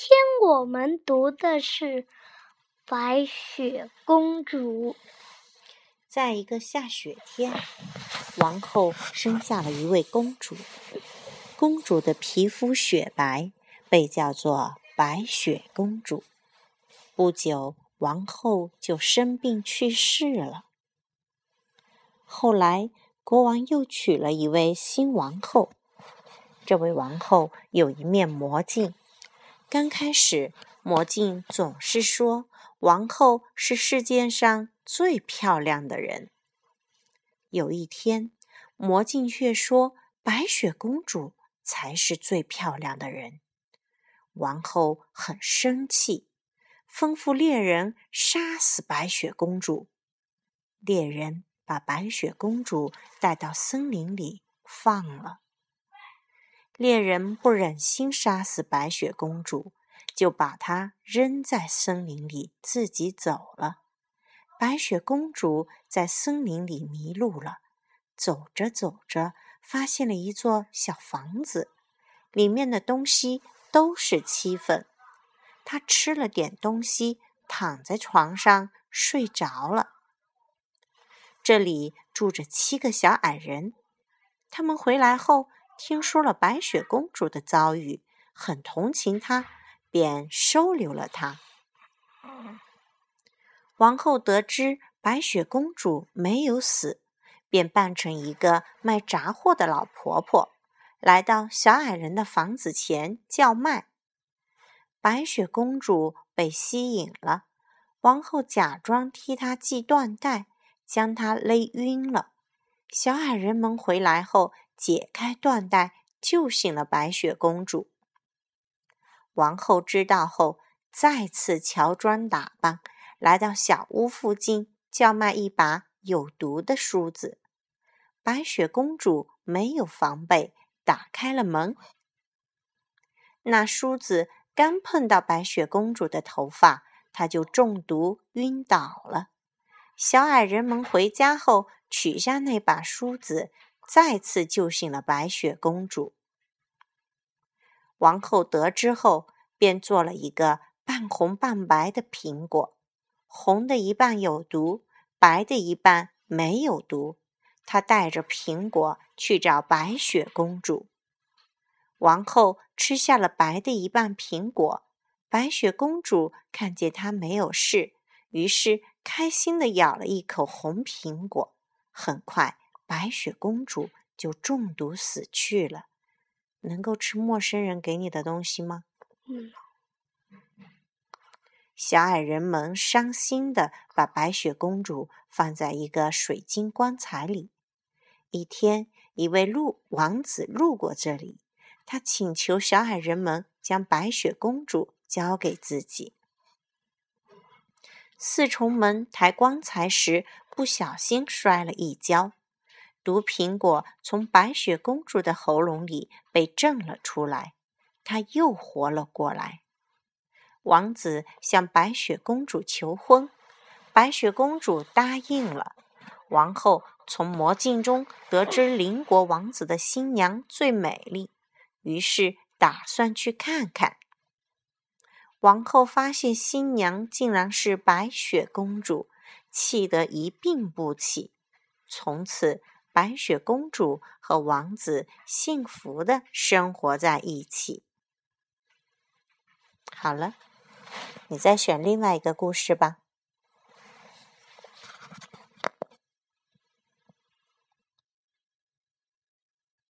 天我们读的是《白雪公主》。在一个下雪天，王后生下了一位公主。公主的皮肤雪白，被叫做白雪公主。不久，王后就生病去世了。后来，国王又娶了一位新王后。这位王后有一面魔镜。刚开始，魔镜总是说王后是世界上最漂亮的人。有一天，魔镜却说白雪公主才是最漂亮的人。王后很生气，吩咐猎人杀死白雪公主。猎人把白雪公主带到森林里放了。猎人不忍心杀死白雪公主，就把她扔在森林里，自己走了。白雪公主在森林里迷路了，走着走着，发现了一座小房子，里面的东西都是漆粉。她吃了点东西，躺在床上睡着了。这里住着七个小矮人，他们回来后。听说了白雪公主的遭遇，很同情她，便收留了她。王后得知白雪公主没有死，便扮成一个卖杂货的老婆婆，来到小矮人的房子前叫卖。白雪公主被吸引了，王后假装替她系缎带，将她勒晕了。小矮人们回来后。解开缎带，救醒了白雪公主。王后知道后，再次乔装打扮，来到小屋附近，叫卖一把有毒的梳子。白雪公主没有防备，打开了门。那梳子刚碰到白雪公主的头发，她就中毒晕倒了。小矮人们回家后，取下那把梳子。再次救醒了白雪公主。王后得知后，便做了一个半红半白的苹果，红的一半有毒，白的一半没有毒。她带着苹果去找白雪公主。王后吃下了白的一半苹果，白雪公主看见她没有事，于是开心的咬了一口红苹果。很快。白雪公主就中毒死去了。能够吃陌生人给你的东西吗？嗯。小矮人们伤心的把白雪公主放在一个水晶棺材里。一天，一位路王子路过这里，他请求小矮人们将白雪公主交给自己。四重门抬棺材时，不小心摔了一跤。毒苹果从白雪公主的喉咙里被震了出来，她又活了过来。王子向白雪公主求婚，白雪公主答应了。王后从魔镜中得知邻国王子的新娘最美丽，于是打算去看看。王后发现新娘竟然是白雪公主，气得一病不起。从此。白雪公主和王子幸福的生活在一起。好了，你再选另外一个故事吧。